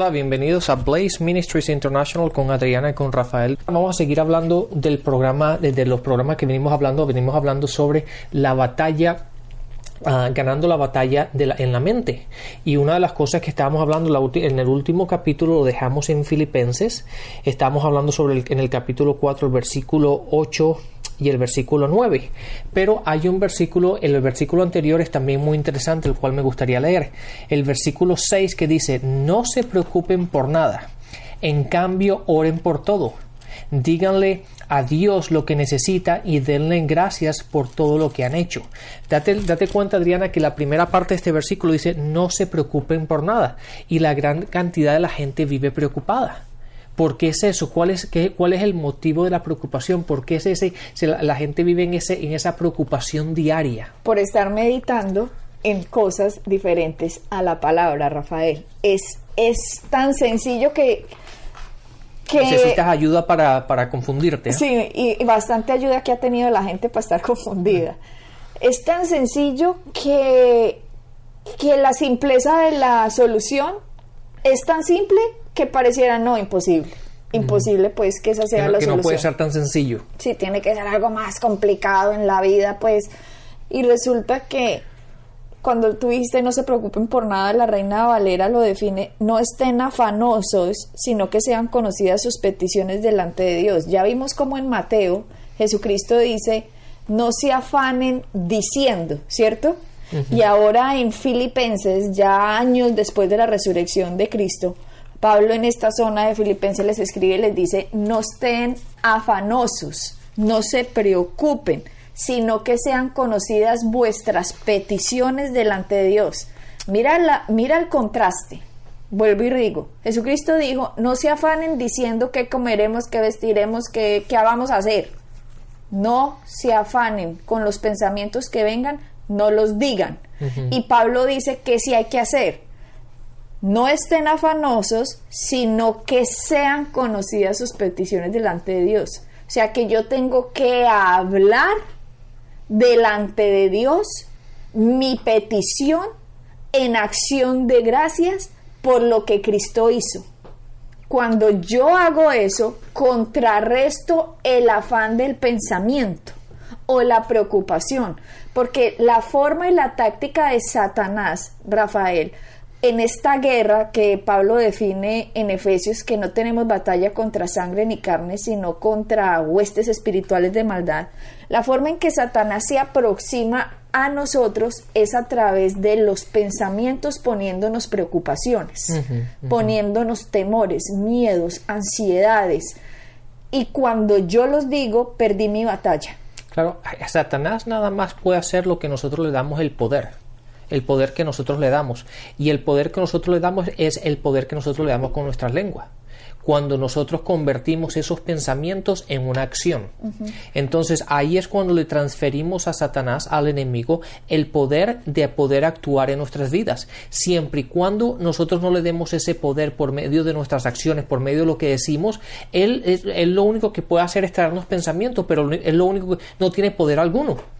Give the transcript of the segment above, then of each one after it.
Hola, bienvenidos a Blaze Ministries International con Adriana y con Rafael. Vamos a seguir hablando del programa, de los programas que venimos hablando, venimos hablando sobre la batalla Uh, ganando la batalla en la mente. Y una de las cosas que estábamos hablando en el último capítulo lo dejamos en Filipenses. Estábamos hablando sobre el, en el capítulo 4, el versículo 8 y el versículo 9. Pero hay un versículo, el versículo anterior es también muy interesante, el cual me gustaría leer. El versículo 6 que dice, no se preocupen por nada, en cambio oren por todo. Díganle a Dios lo que necesita y denle gracias por todo lo que han hecho. Date, date, cuenta, Adriana, que la primera parte de este versículo dice no se preocupen por nada y la gran cantidad de la gente vive preocupada. ¿Por qué es eso? ¿Cuál es, qué, cuál es el motivo de la preocupación? ¿Por qué es ese, la, la gente vive en, ese, en esa preocupación diaria? Por estar meditando en cosas diferentes a la palabra, Rafael. Es, es tan sencillo que Necesitas ayuda para, para confundirte. Sí, y, bastante ayuda que ha tenido la gente para estar confundida. Es tan sencillo que, que la simpleza de la solución es tan simple que pareciera no imposible. Imposible, pues, que esa sea que la que solución. no puede ser tan sencillo. Sí, tiene que ser algo más complicado en la vida, pues. Y resulta que cuando tú dijiste no se preocupen por nada, la reina Valera lo define, no estén afanosos, sino que sean conocidas sus peticiones delante de Dios. Ya vimos como en Mateo Jesucristo dice, no se afanen diciendo, ¿cierto? Y ahora en Filipenses, ya años después de la resurrección de Cristo, Pablo en esta zona de Filipenses les escribe y les dice, no estén afanosos, no se preocupen sino que sean conocidas vuestras peticiones delante de Dios. Mira, la, mira el contraste. Vuelvo y digo, Jesucristo dijo, no se afanen diciendo qué comeremos, qué vestiremos, qué, qué vamos a hacer. No se afanen con los pensamientos que vengan, no los digan. Uh -huh. Y Pablo dice que sí hay que hacer. No estén afanosos, sino que sean conocidas sus peticiones delante de Dios. O sea que yo tengo que hablar delante de Dios mi petición en acción de gracias por lo que Cristo hizo. Cuando yo hago eso, contrarresto el afán del pensamiento o la preocupación, porque la forma y la táctica de Satanás, Rafael, en esta guerra que Pablo define en Efesios, que no tenemos batalla contra sangre ni carne, sino contra huestes espirituales de maldad, la forma en que Satanás se aproxima a nosotros es a través de los pensamientos poniéndonos preocupaciones, uh -huh, uh -huh. poniéndonos temores, miedos, ansiedades. Y cuando yo los digo, perdí mi batalla. Claro, Satanás nada más puede hacer lo que nosotros le damos el poder el poder que nosotros le damos. Y el poder que nosotros le damos es el poder que nosotros le damos con nuestra lengua. Cuando nosotros convertimos esos pensamientos en una acción. Uh -huh. Entonces ahí es cuando le transferimos a Satanás, al enemigo, el poder de poder actuar en nuestras vidas. Siempre y cuando nosotros no le demos ese poder por medio de nuestras acciones, por medio de lo que decimos, él, él lo único que puede hacer es traernos pensamientos, pero él lo único que no tiene poder alguno.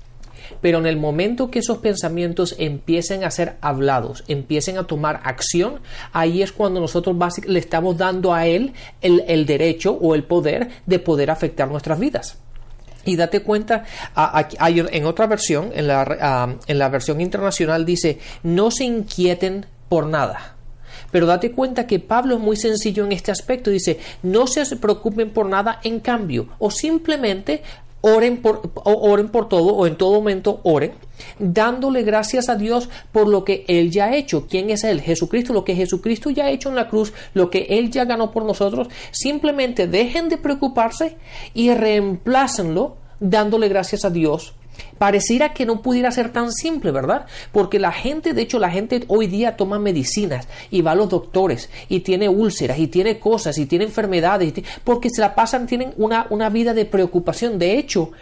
Pero en el momento que esos pensamientos empiecen a ser hablados, empiecen a tomar acción, ahí es cuando nosotros le estamos dando a él el, derecho o el poder de poder afectar nuestras vidas. Y date cuenta, en otra versión, en la, en la versión internacional dice, no se inquieten por nada. Pero date cuenta que Pablo es muy sencillo en este aspecto. Dice, no se preocupen por nada en cambio, o simplemente oren por, oren por todo o en todo momento oren, dándole gracias a Dios por lo que Él ya ha hecho. ¿Quién es Él? Jesucristo. Lo que Jesucristo ya ha hecho en la cruz, lo que Él ya ganó por nosotros, simplemente dejen de preocuparse y reemplácenlo dándole gracias a Dios Pareciera que no pudiera ser tan simple, ¿verdad? Porque la gente, de hecho, la gente hoy día toma medicinas y va a los doctores y tiene úlceras y tiene cosas y tiene enfermedades porque se la pasan, tienen una, una vida de preocupación. De hecho,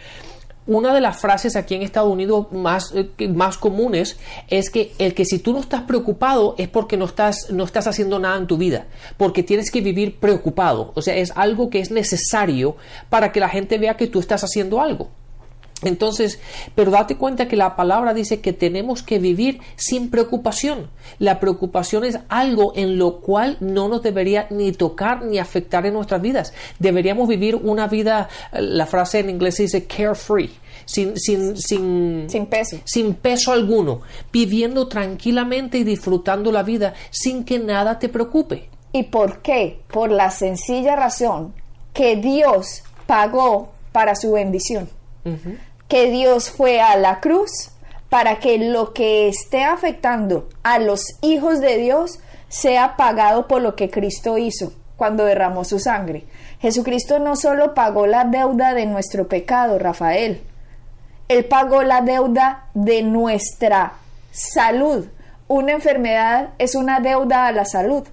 una de las frases aquí en Estados Unidos más, eh, más comunes es que el que si tú no estás preocupado es porque no estás, no estás haciendo nada en tu vida, porque tienes que vivir preocupado. O sea, es algo que es necesario para que la gente vea que tú estás haciendo algo. Entonces, pero date cuenta que la palabra dice que tenemos que vivir sin preocupación. La preocupación es algo en lo cual no nos debería ni tocar ni afectar en nuestras vidas. Deberíamos vivir una vida, la frase en inglés dice carefree, sin, sin, sin, sin peso. Sin peso alguno, viviendo tranquilamente y disfrutando la vida sin que nada te preocupe. ¿Y por qué? Por la sencilla razón que Dios pagó para su bendición que Dios fue a la cruz para que lo que esté afectando a los hijos de Dios sea pagado por lo que Cristo hizo cuando derramó su sangre. Jesucristo no solo pagó la deuda de nuestro pecado, Rafael, Él pagó la deuda de nuestra salud. Una enfermedad es una deuda a la salud.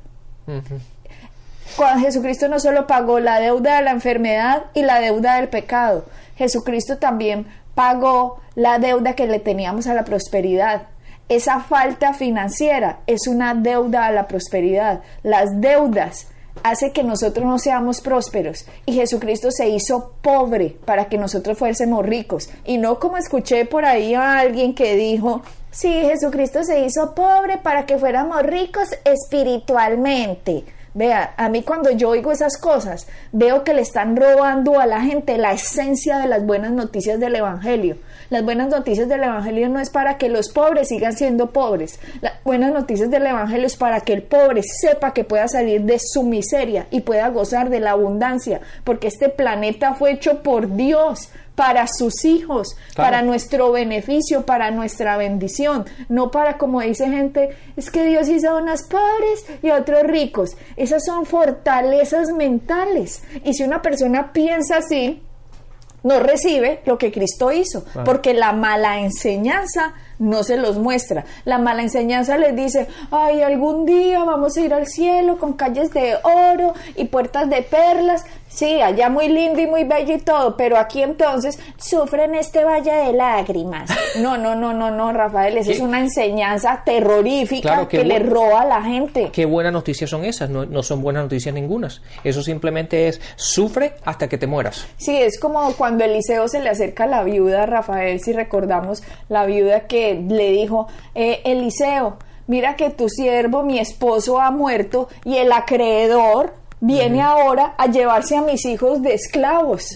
Cuando Jesucristo no solo pagó la deuda de la enfermedad y la deuda del pecado, Jesucristo también pagó la deuda que le teníamos a la prosperidad. Esa falta financiera es una deuda a la prosperidad. Las deudas hace que nosotros no seamos prósperos y Jesucristo se hizo pobre para que nosotros fuésemos ricos y no como escuché por ahí a alguien que dijo sí Jesucristo se hizo pobre para que fuéramos ricos espiritualmente Vea, a mí cuando yo oigo esas cosas, veo que le están robando a la gente la esencia de las buenas noticias del Evangelio. Las buenas noticias del Evangelio no es para que los pobres sigan siendo pobres. Las buenas noticias del Evangelio es para que el pobre sepa que pueda salir de su miseria y pueda gozar de la abundancia, porque este planeta fue hecho por Dios para sus hijos, para nuestro beneficio, para nuestra bendición, no para como dice gente, es que Dios hizo a unos pobres y a otros ricos. Esas son fortalezas mentales. Y si una persona piensa así, no recibe lo que Cristo hizo, porque la mala enseñanza no se los muestra. La mala enseñanza les dice, ay, algún día vamos a ir al cielo con calles de oro y puertas de perlas. Sí, allá muy lindo y muy bello y todo, pero aquí entonces sufren este valle de lágrimas. No, no, no, no, no, Rafael, esa es una enseñanza terrorífica que le roba a la gente. Qué buenas noticias son esas, no, no son buenas noticias ningunas. Eso simplemente es sufre hasta que te mueras. Sí, es como cuando Eliseo se le acerca a la viuda, Rafael, si recordamos la viuda que le dijo, eh, Eliseo, mira que tu siervo, mi esposo, ha muerto y el acreedor viene ahora a llevarse a mis hijos de esclavos.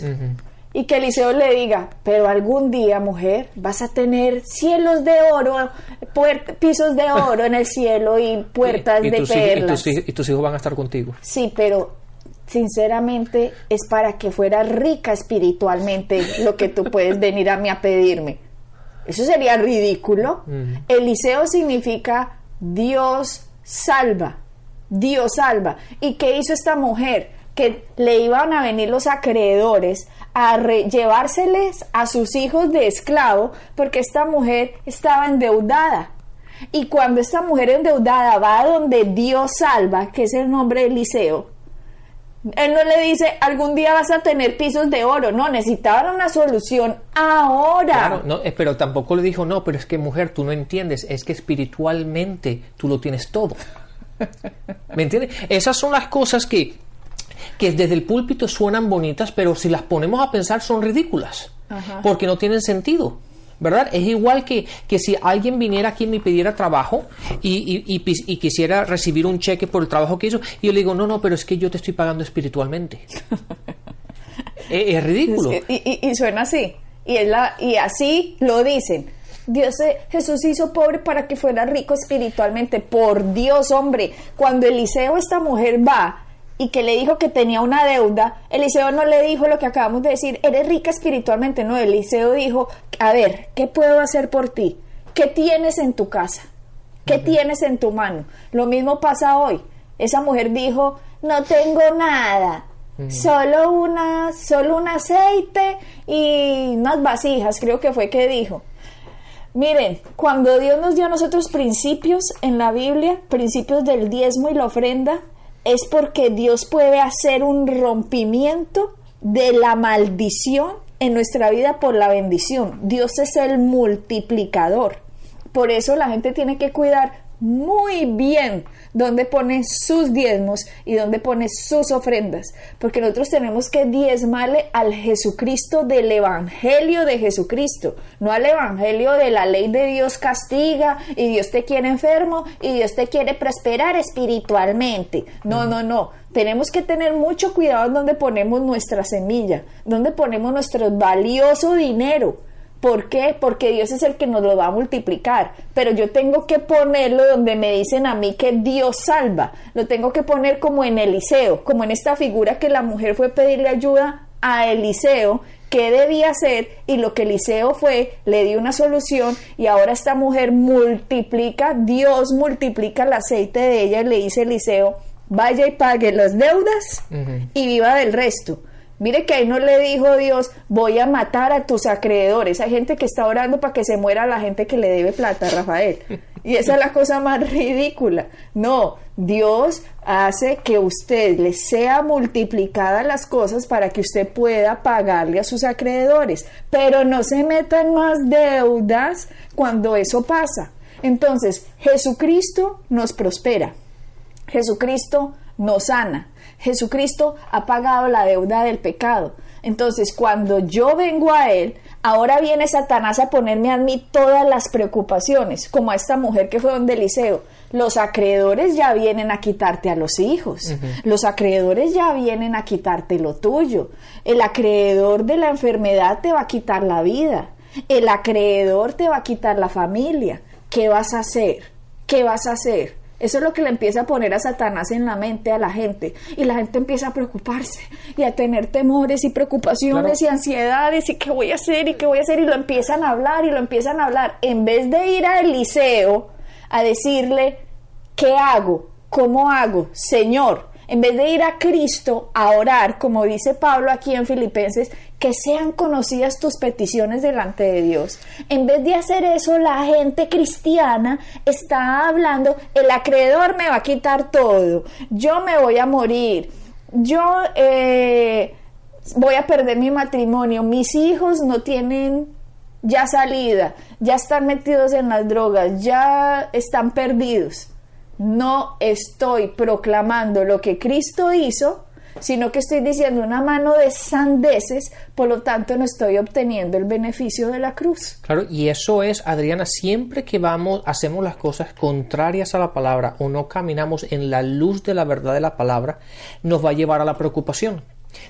Y que Eliseo le diga, pero algún día, mujer, vas a tener cielos de oro, pisos de oro en el cielo y puertas de perlas. y, tus, hijos van a estar contigo. Sí, pero sinceramente es para que fuera rica espiritualmente lo que tú puedes venir a mí a pedirme. Eso sería ridículo. Eliseo significa Dios salva. Dios salva. ¿Y qué hizo esta mujer? Que le iban a venir los acreedores a llevárseles a sus hijos de esclavo porque esta mujer estaba endeudada. Y cuando esta mujer endeudada va a donde Dios salva, que es el nombre de Eliseo, él no le dice, algún día vas a tener pisos de oro. No, necesitaban una solución ahora. Claro, no, eh, pero tampoco le dijo, no, pero es que mujer, tú no entiendes, es que espiritualmente tú lo tienes todo. ¿Me entiendes? Esas son las cosas que, que desde el púlpito suenan bonitas, pero si las ponemos a pensar son ridículas, porque no tienen sentido. ¿Verdad? Es igual que, que si alguien viniera aquí y me pidiera trabajo y, y, quisiera recibir un cheque por el trabajo que hizo, y yo le digo, no, no, pero es que yo te estoy pagando espiritualmente. es, ridículo. y, suena así. Y, es la, y así lo dicen. Dios, Jesús hizo pobre para que fuera rico espiritualmente. Por Dios, hombre, cuando Eliseo, esta mujer va y que le dijo que tenía una deuda, Eliseo no le dijo lo que acabamos de decir, eres rica espiritualmente, no, Eliseo dijo, a ver, ¿qué puedo hacer por ti? ¿Qué tienes en tu casa? ¿Qué tienes en tu mano? Lo mismo pasa hoy. Esa mujer dijo, no tengo nada. solo una, solo un aceite y unas vasijas, creo que fue que dijo. Miren, cuando Dios nos dio a nosotros principios en la Biblia, principios del diezmo y la ofrenda, es porque Dios puede hacer un rompimiento de la maldición en nuestra vida por la bendición. Dios es el multiplicador. Por eso la gente tiene que cuidar muy bien dónde pone sus diezmos y dónde pone sus ofrendas, porque nosotros tenemos que diezmarle al Jesucristo del Evangelio de Jesucristo, no al Evangelio de la ley de Dios castiga y Dios te quiere enfermo y Dios te quiere prosperar espiritualmente. No, no, no. Tenemos que tener mucho cuidado en donde ponemos nuestra semilla, donde ponemos nuestro valioso dinero ¿Por qué? Porque Dios es el que nos lo va a multiplicar. Pero yo tengo que ponerlo donde me dicen a mí que Dios salva. Lo tengo que poner como en Eliseo, como en esta figura que la mujer fue a pedirle ayuda a Eliseo, qué debía hacer y lo que Eliseo fue, le dio una solución y ahora esta mujer multiplica, Dios multiplica el aceite de ella y le dice Eliseo, vaya y pague las deudas y viva del resto. Mire que ahí no le dijo Dios, voy a matar a tus acreedores. Hay gente que está orando para que se muera la gente que le debe plata, Rafael. Y esa es la cosa más ridícula. No, Dios hace que usted le sea multiplicada las cosas para que usted pueda pagarle a sus acreedores. Pero no se metan más deudas cuando eso pasa. Entonces, Jesucristo nos prospera. Jesucristo nos sana. Jesucristo ha pagado la deuda del pecado. Entonces, cuando yo vengo a Él, ahora viene Satanás a ponerme a mí todas las preocupaciones, como a esta mujer que fue donde Eliseo. Los acreedores ya vienen a quitarte a los hijos. Los acreedores ya vienen a quitarte lo tuyo. El acreedor de la enfermedad te va a quitar la vida. El acreedor te va a quitar la familia. ¿Qué vas a hacer? ¿Qué vas a hacer? Eso es lo que le empieza a poner a Satanás en la mente a la gente. Y la gente empieza a preocuparse y a tener temores y preocupaciones y ansiedades y qué voy a hacer y qué voy a hacer. Y lo empiezan a hablar y lo empiezan a hablar. En vez de ir al liceo a decirle, ¿qué hago? ¿Cómo hago? Señor, en vez de ir a Cristo a orar, como dice Pablo aquí en Filipenses, que sean conocidas tus peticiones delante de Dios. En vez de hacer eso, la gente cristiana está hablando, el acreedor me va a quitar todo, yo me voy a morir, yo eh, voy a perder mi matrimonio, mis hijos no tienen ya salida, ya están metidos en las drogas, ya están perdidos no estoy proclamando lo que Cristo hizo, sino que estoy diciendo una mano de sandeces, por lo tanto no estoy obteniendo el beneficio de la cruz. Claro, y eso es, Adriana, siempre que vamos, hacemos las cosas contrarias a la palabra o no caminamos en la luz de la verdad de la palabra, nos va a llevar a la preocupación.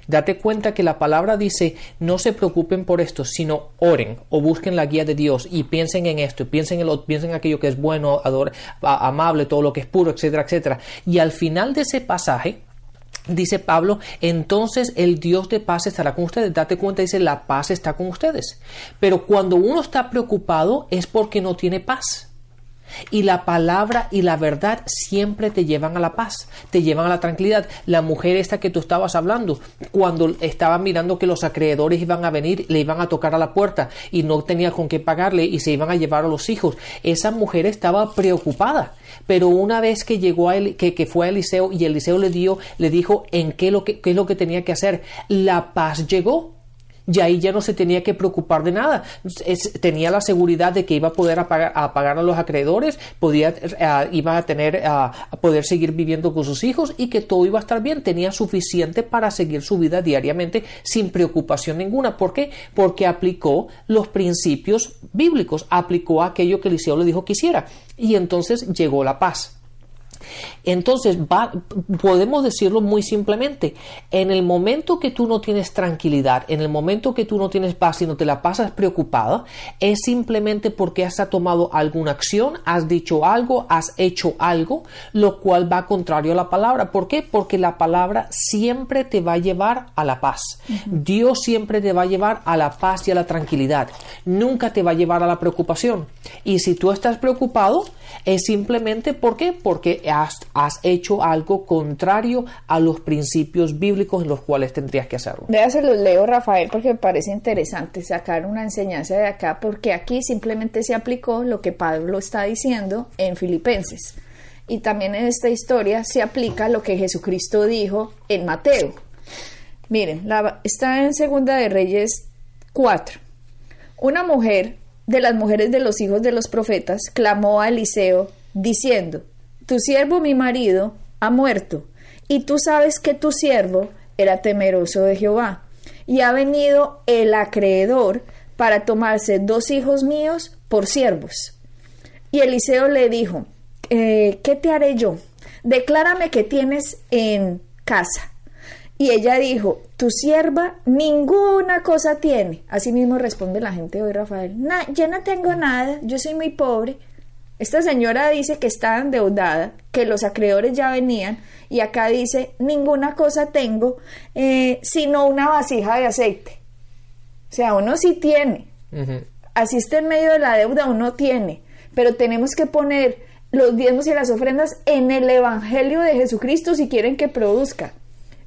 Date cuenta que la palabra dice no se preocupen por esto, sino oren o busquen la guía de Dios y piensen en esto, piensen en, lo, piensen en aquello que es bueno, amable, todo lo que es puro, etcétera, etcétera. Y al final de ese pasaje, Dice Pablo, entonces el Dios de paz estará con ustedes. Date cuenta, dice, la paz está con ustedes. Pero cuando uno está preocupado es porque no tiene paz. Y la palabra y la verdad siempre te llevan a la paz, te llevan a la tranquilidad. La mujer esta que tú estabas hablando, cuando estaba mirando que los acreedores iban a venir, le iban a tocar a la puerta y no tenía con qué pagarle y se iban a llevar a los hijos, esa mujer estaba preocupada. Pero una vez que llegó a él, que, fue a Eliseo y Eliseo le dio, le dijo en qué, lo qué es lo que tenía que hacer, la paz llegó y ahí ya no se tenía que preocupar de nada. tenía la seguridad de que iba a poder apagar, a pagar a los acreedores, podía, eh, iba a tener a poder seguir viviendo con sus hijos y que todo iba a estar bien. Tenía suficiente para seguir su vida diariamente sin preocupación ninguna. ¿Por qué? Porque aplicó los principios bíblicos, aplicó aquello que Eliseo le dijo que hiciera y entonces llegó la paz. Entonces, podemos decirlo muy simplemente, en el momento que tú no tienes tranquilidad, en el momento que tú no tienes paz y no te la pasas preocupada, es simplemente porque has tomado alguna acción, has dicho algo, has hecho algo, lo cual va contrario a la palabra. ¿Por qué? Porque la palabra siempre te va a llevar a la paz. Dios siempre te va a llevar a la paz y a la tranquilidad. Nunca te va a llevar a la preocupación. Y si tú estás preocupado, es simplemente ¿por qué? porque has, has hecho algo contrario a los principios bíblicos en los cuales tendrías que hacerlo. Vea, los leo, Rafael, porque me parece interesante sacar una enseñanza de acá, porque aquí simplemente se aplicó lo que Pablo está diciendo en Filipenses. Y también en esta historia se aplica lo que Jesucristo dijo en Mateo. Miren, está en Segunda de Reyes 4. Una mujer de las mujeres de los hijos de los profetas clamó a Eliseo diciendo, Tu siervo mi marido ha muerto, y tú sabes que tu siervo era temeroso de Jehová, y ha venido el acreedor para tomarse dos hijos míos por siervos. Y Eliseo le dijo, eh, ¿qué te haré yo? Declárame que tienes en casa. Y ella dijo, tu sierva ninguna cosa tiene. Así mismo responde la gente hoy, Rafael. "Na- yo no tengo nada, yo soy muy pobre. Esta señora dice que está endeudada, que los acreedores ya venían, y acá dice, ninguna cosa tengo, eh, sino una vasija de aceite. O sea, uno sí tiene, así está en medio de la deuda, uno tiene, pero tenemos que poner los diezmos y las ofrendas en el Evangelio de Jesucristo si quieren que produzca.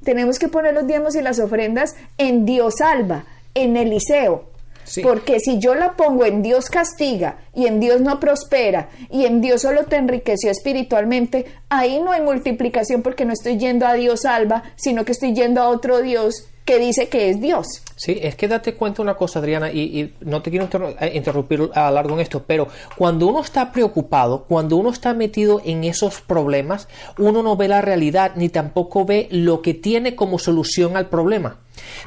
Tenemos que poner los diezmos y las ofrendas en Dios salva, en Eliseo. Sí. Porque si yo la pongo en Dios castiga y en Dios no prospera y en Dios solo te enriqueció espiritualmente, ahí no hay multiplicación porque no estoy yendo a Dios salva, sino que estoy yendo a otro Dios que dice que es Dios. Sí, es que date cuenta una cosa, Adriana, y, y no te quiero eh, interrumpir a largo en esto, pero cuando uno está preocupado, cuando uno está metido en esos problemas, uno no ve la realidad ni tampoco ve lo que tiene como solución al problema.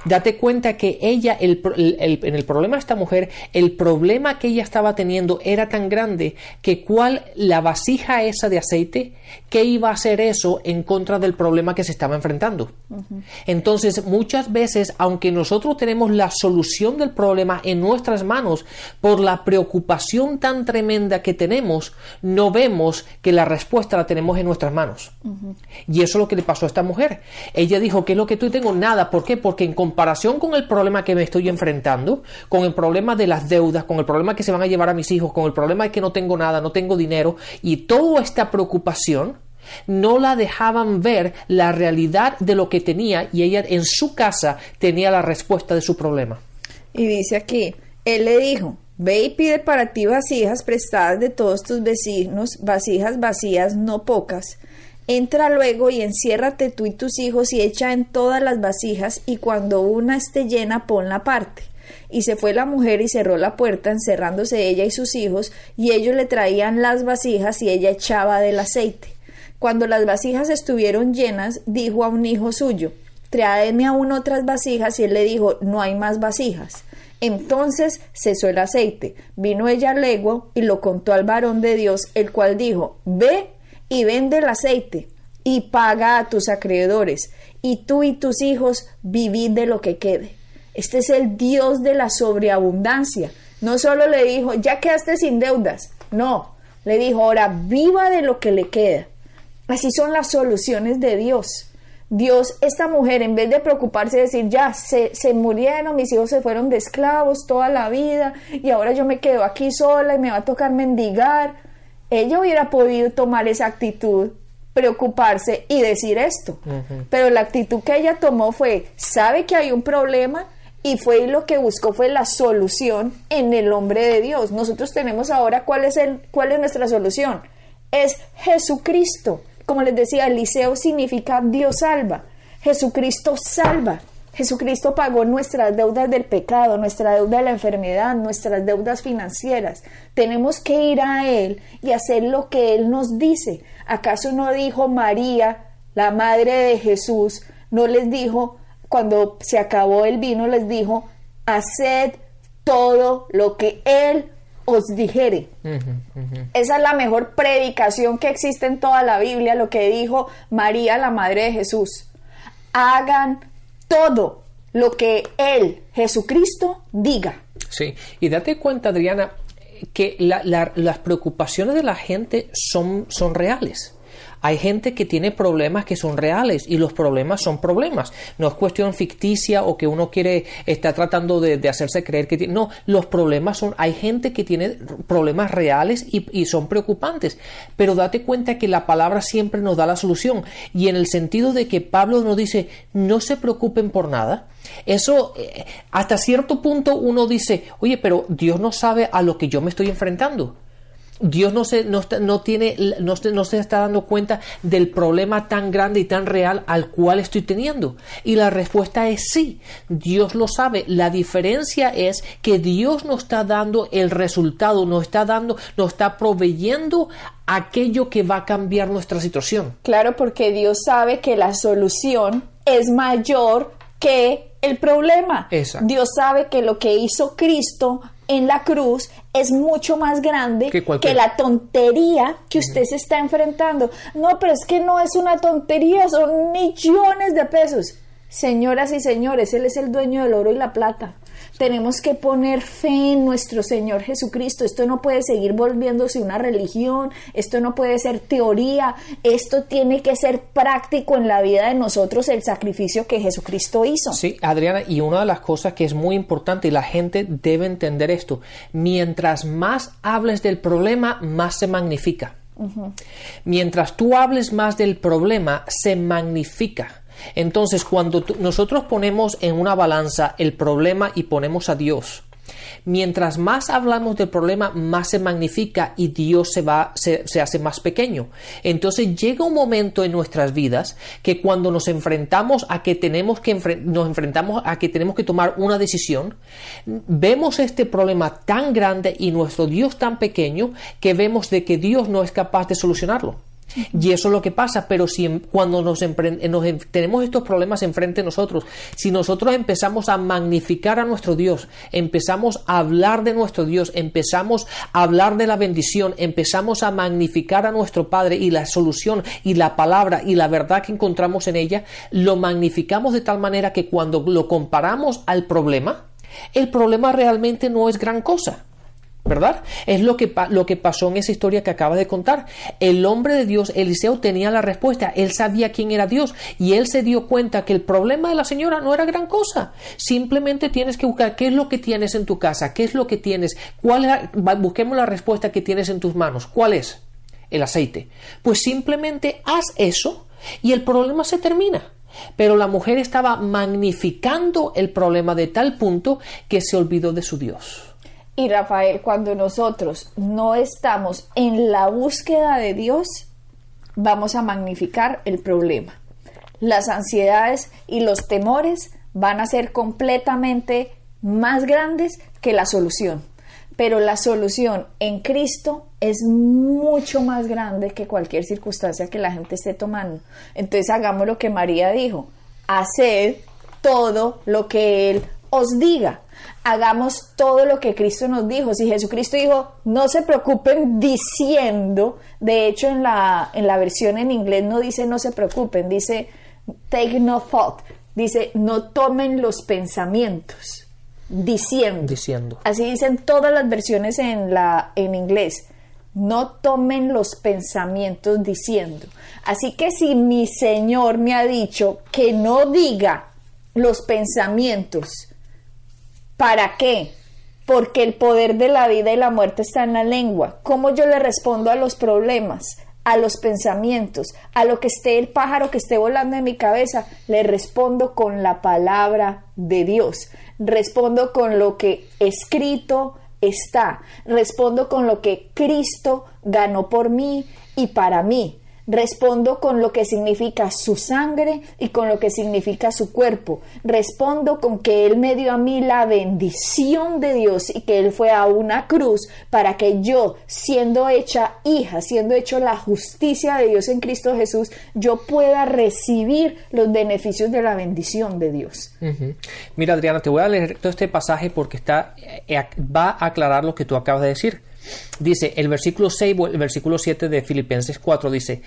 Date cuenta que ella, el, en el problema de esta mujer, el problema que ella estaba teniendo era tan grande que cuál la vasija esa de aceite, ¿qué iba a hacer eso en contra del problema que se estaba enfrentando? Entonces, muchas veces, aunque nosotros tenemos la solución del problema en nuestras manos, por la preocupación tan tremenda que tenemos, no vemos que la respuesta la tenemos en nuestras manos. Y eso es lo que le pasó a esta mujer. Ella dijo, ¿qué es lo que tú tengo? Nada. ¿Por qué? Porque en comparación con el problema que me estoy enfrentando, con el problema de las deudas, con el problema que se van a llevar a mis hijos, con el problema de que no tengo nada, no tengo dinero, y toda esta preocupación, no la dejaban ver la realidad de lo que tenía y ella en su casa tenía la respuesta de su problema. Y dice aquí, él le dijo, ve y pide para ti vasijas prestadas de todos tus vecinos, vasijas vacías, no pocas. Entra luego y enciérrate tú y tus hijos y echa en todas las vasijas y cuando una esté llena ponla aparte. Y se fue la mujer y cerró la puerta, encerrándose ella y sus hijos, y ellos le traían las vasijas y ella echaba del aceite. Cuando las vasijas estuvieron llenas, dijo a un hijo suyo, Traedme aún otras vasijas, y él le dijo, No hay más vasijas. Entonces cesó el aceite. Vino ella luego y lo contó al varón de Dios, el cual dijo, Ve y vende el aceite y paga a tus acreedores, y tú y tus hijos vivid de lo que quede. Este es el Dios de la sobreabundancia. No solo le dijo, ya quedaste sin deudas. No, le dijo, ahora viva de lo que le queda. Así son las soluciones de Dios. Dios, esta mujer, en vez de preocuparse y decir, ya, se, se murieron, mis hijos se fueron de esclavos toda la vida y ahora yo me quedo aquí sola y me va a tocar mendigar, ella hubiera podido tomar esa actitud, preocuparse y decir esto. Pero la actitud que ella tomó fue, sabe que hay un problema y fue y lo que buscó fue la solución en el hombre de Dios. Nosotros tenemos ahora cuál es el cuál es nuestra solución? Es Jesucristo. Como les decía, Eliseo significa Dios salva. Jesucristo salva. Jesucristo pagó nuestras deudas del pecado, nuestra deuda de la enfermedad, nuestras deudas financieras. Tenemos que ir a Él y hacer lo que Él nos dice. ¿Acaso no dijo María, la madre de Jesús, no les dijo, cuando se acabó el vino, les dijo, haced todo lo que Él os dijere? Esa es la mejor predicación que existe en toda la Biblia, lo que dijo María, la madre de Jesús. Hagan todo lo que Él, Jesucristo, diga. Sí, y date cuenta, Adriana, que la- la- las preocupaciones de la gente son, son reales. Hay gente que tiene problemas que son reales y los problemas son problemas. No es cuestión ficticia o que uno quiere estar tratando de, hacerse creer que tiene. No, los problemas son. Hay gente que tiene problemas reales y, y son preocupantes. Pero date cuenta que la palabra siempre nos da la solución. Y en el sentido de que Pablo nos dice, no se preocupen por nada. Eso, eh, hasta cierto punto uno dice, oye, pero Dios no sabe a lo que yo me estoy enfrentando. Dios no se, no, no tiene, no, no, se está dando cuenta del problema tan grande y tan real al cual estoy teniendo. Y la respuesta es sí, Dios lo sabe. La diferencia es que Dios nos está dando el resultado, nos está dando, nos está proveyendo aquello que va a cambiar nuestra situación. Claro, porque Dios sabe que la solución es mayor que el problema. Dios sabe que lo que hizo Cristo en la cruz es mucho más grande que, la tontería que usted se está enfrentando. No, pero es que no es una tontería, son millones de pesos. Señoras y señores, Él es el dueño del oro y la plata. Tenemos que poner fe en nuestro Señor Jesucristo. Esto no puede seguir volviéndose una religión, esto no puede ser teoría, esto tiene que ser práctico en la vida de nosotros, el sacrificio que Jesucristo hizo. Sí, Adriana, y una de las cosas que es muy importante y la gente debe entender esto, mientras más hables del problema, más se magnifica. Mientras tú hables más del problema, se magnifica. Entonces, cuando nosotros ponemos en una balanza el problema y ponemos a Dios, mientras más hablamos del problema, más se magnifica y Dios se va, se, hace más pequeño. Entonces llega un momento en nuestras vidas que cuando nos enfrentamos a que tenemos que nos enfrentamos a que tenemos que tomar una decisión, vemos este problema tan grande y nuestro Dios tan pequeño que vemos de que Dios no es capaz de solucionarlo. Y eso es lo que pasa, pero si cuando nos, tenemos estos problemas enfrente de nosotros, si nosotros empezamos a magnificar a nuestro Dios, empezamos a hablar de nuestro Dios, empezamos a hablar de la bendición, empezamos a magnificar a nuestro Padre y la solución y la palabra y la verdad que encontramos en ella, lo magnificamos de tal manera que cuando lo comparamos al problema, el problema realmente no es gran cosa. ¿Verdad? Es lo que, lo que pasó en esa historia que acaba de contar. El hombre de Dios, Eliseo, tenía la respuesta, él sabía quién era Dios y él se dio cuenta que el problema de la señora no era gran cosa. Simplemente tienes que buscar qué es lo que tienes en tu casa, qué es lo que tienes, cuál busquemos la respuesta que tienes en tus manos. ¿Cuál es? El aceite. Pues simplemente haz eso y el problema se termina. Pero la mujer estaba magnificando el problema de tal punto que se olvidó de su Dios. Y Rafael, cuando nosotros no estamos en la búsqueda de Dios, vamos a magnificar el problema. Las ansiedades y los temores van a ser completamente más grandes que la solución. Pero la solución en Cristo es mucho más grande que cualquier circunstancia que la gente esté tomando. Entonces hagamos lo que María dijo, haced todo lo que Él os diga hagamos todo lo que Cristo nos dijo. Si Jesucristo dijo, no se preocupen diciendo, de hecho en la, en la versión en inglés no dice no se preocupen, dice take no thought, dice no tomen los pensamientos, diciendo. Diciendo. Así dicen todas las versiones en, la, en inglés. No tomen los pensamientos diciendo. Así que si mi Señor me ha dicho que no diga los pensamientos, ¿Para qué? Porque el poder de la vida y la muerte está en la lengua. ¿Cómo yo le respondo a los problemas, a los pensamientos, a lo que esté el pájaro que esté volando en mi cabeza? Le respondo con la palabra de Dios. Respondo con lo que escrito está. Respondo con lo que Cristo ganó por mí y para mí Respondo con lo que significa su sangre y con lo que significa su cuerpo. Respondo con que Él me dio a mí la bendición de Dios y que Él fue a una cruz para que yo, siendo hecha hija, siendo hecho la justicia de Dios en Cristo Jesús, yo pueda recibir los beneficios de la bendición de Dios. Mira, Adriana, te voy a leer todo este pasaje porque está, eh, va a aclarar lo que tú acabas de decir. Dice el versículo 6, el versículo 7 de Filipenses 4 dice,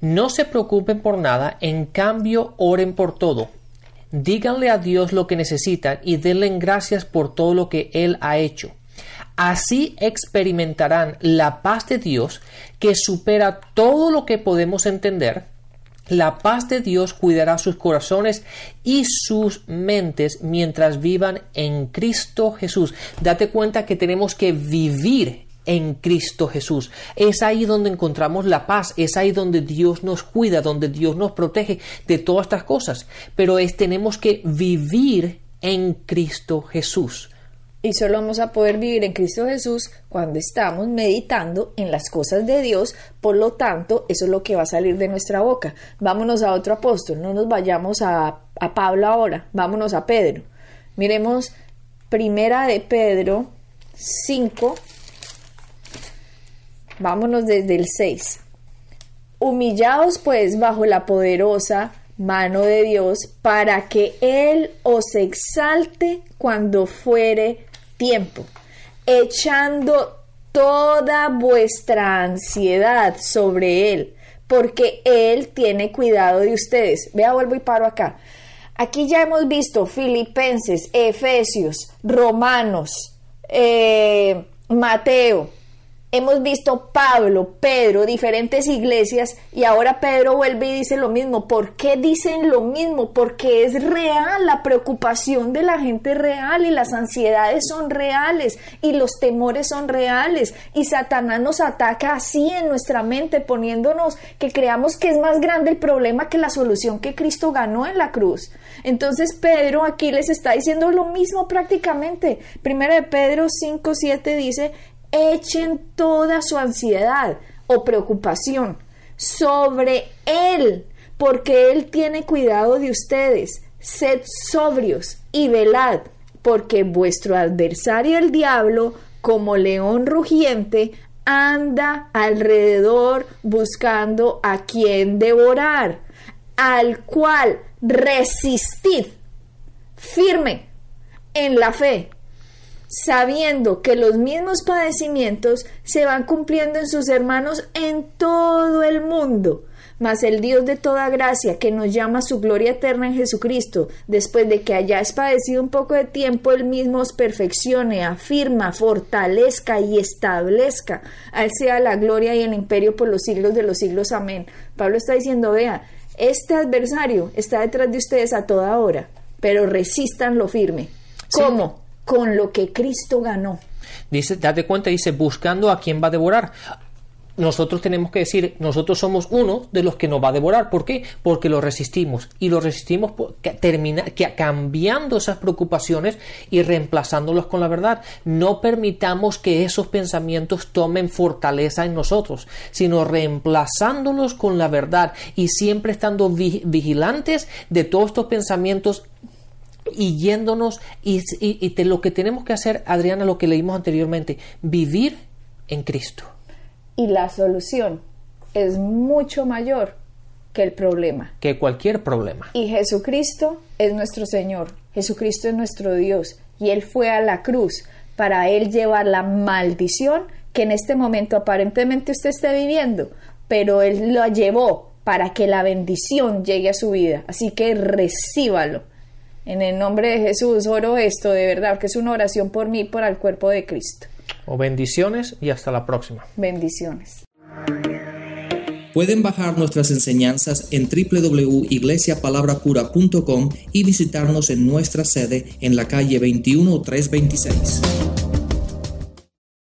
no se preocupen por nada, en cambio oren por todo. Díganle a Dios lo que necesitan y denle gracias por todo lo que Él ha hecho. Así experimentarán la paz de Dios que supera todo lo que podemos entender. La paz de Dios cuidará sus corazones y sus mentes mientras vivan en Cristo Jesús. Date cuenta que tenemos que vivir en Cristo Jesús. Es ahí donde encontramos la paz, es ahí donde Dios nos cuida, donde Dios nos protege de todas estas cosas. Pero es tenemos que vivir en Cristo Jesús. Y solo vamos a poder vivir en Cristo Jesús cuando estamos meditando en las cosas de Dios. Por lo tanto, eso es lo que va a salir de nuestra boca. Vámonos a otro apóstol, no nos vayamos a, a Pablo ahora, vámonos a Pedro. Miremos primera de Pedro 5, Vámonos desde el 6. Humillaos pues bajo la poderosa mano de Dios para que Él os exalte cuando fuere tiempo, echando toda vuestra ansiedad sobre Él, porque Él tiene cuidado de ustedes. Vea, vuelvo y paro acá. Aquí ya hemos visto Filipenses, Efesios, Romanos, eh, Mateo, Hemos visto Pablo, Pedro, diferentes iglesias y ahora Pedro vuelve y dice lo mismo. ¿Por qué dicen lo mismo? Porque es real, la preocupación de la gente real y las ansiedades son reales y los temores son reales y Satanás nos ataca así en nuestra mente poniéndonos que creamos que es más grande el problema que la solución que Cristo ganó en la cruz. Entonces Pedro aquí les está diciendo lo mismo prácticamente. Primera de Pedro 5, 7 dice echen toda su ansiedad o preocupación sobre Él, porque Él tiene cuidado de ustedes. Sed sobrios y velad, porque vuestro adversario el diablo, como león rugiente, anda alrededor buscando a quien devorar, al cual resistid firme en la fe sabiendo que los mismos padecimientos se van cumpliendo en sus hermanos en todo el mundo. Mas el Dios de toda gracia, que nos llama a su gloria eterna en Jesucristo, después de que hayáis padecido un poco de tiempo, él mismo os perfeccione, afirma, fortalezca y establezca. A él sea la gloria y el imperio por los siglos de los siglos. Amén. Pablo está diciendo, vea, este adversario está detrás de ustedes a toda hora, pero resistan lo firme. ¿Cómo? Con lo que Cristo ganó. Dice, date cuenta, dice, buscando a quien va a devorar. Nosotros tenemos que decir, nosotros somos uno de los que nos va a devorar. ¿Por qué? Porque lo resistimos. Y lo resistimos termina, que cambiando esas preocupaciones y reemplazándolos con la verdad. No permitamos que esos pensamientos tomen fortaleza en nosotros, sino reemplazándolos con la verdad y siempre estando vigilantes de todos estos pensamientos y yéndonos y, y, lo que tenemos que hacer, Adriana, lo que leímos anteriormente, vivir en Cristo. Y la solución es mucho mayor que el problema. Que cualquier problema. Y Jesucristo es nuestro Señor, Jesucristo es nuestro Dios, y Él fue a la cruz para Él llevar la maldición que en este momento aparentemente usted esté viviendo, pero Él lo llevó para que la bendición llegue a su vida. Así que recíbalo en el nombre de Jesús oro esto de verdad, que es una oración por mí, por el cuerpo de Cristo. O bendiciones y hasta la próxima. Bendiciones. Pueden bajar nuestras enseñanzas en www.iglesiapalabracura.com y visitarnos en nuestra sede en la calle 21326.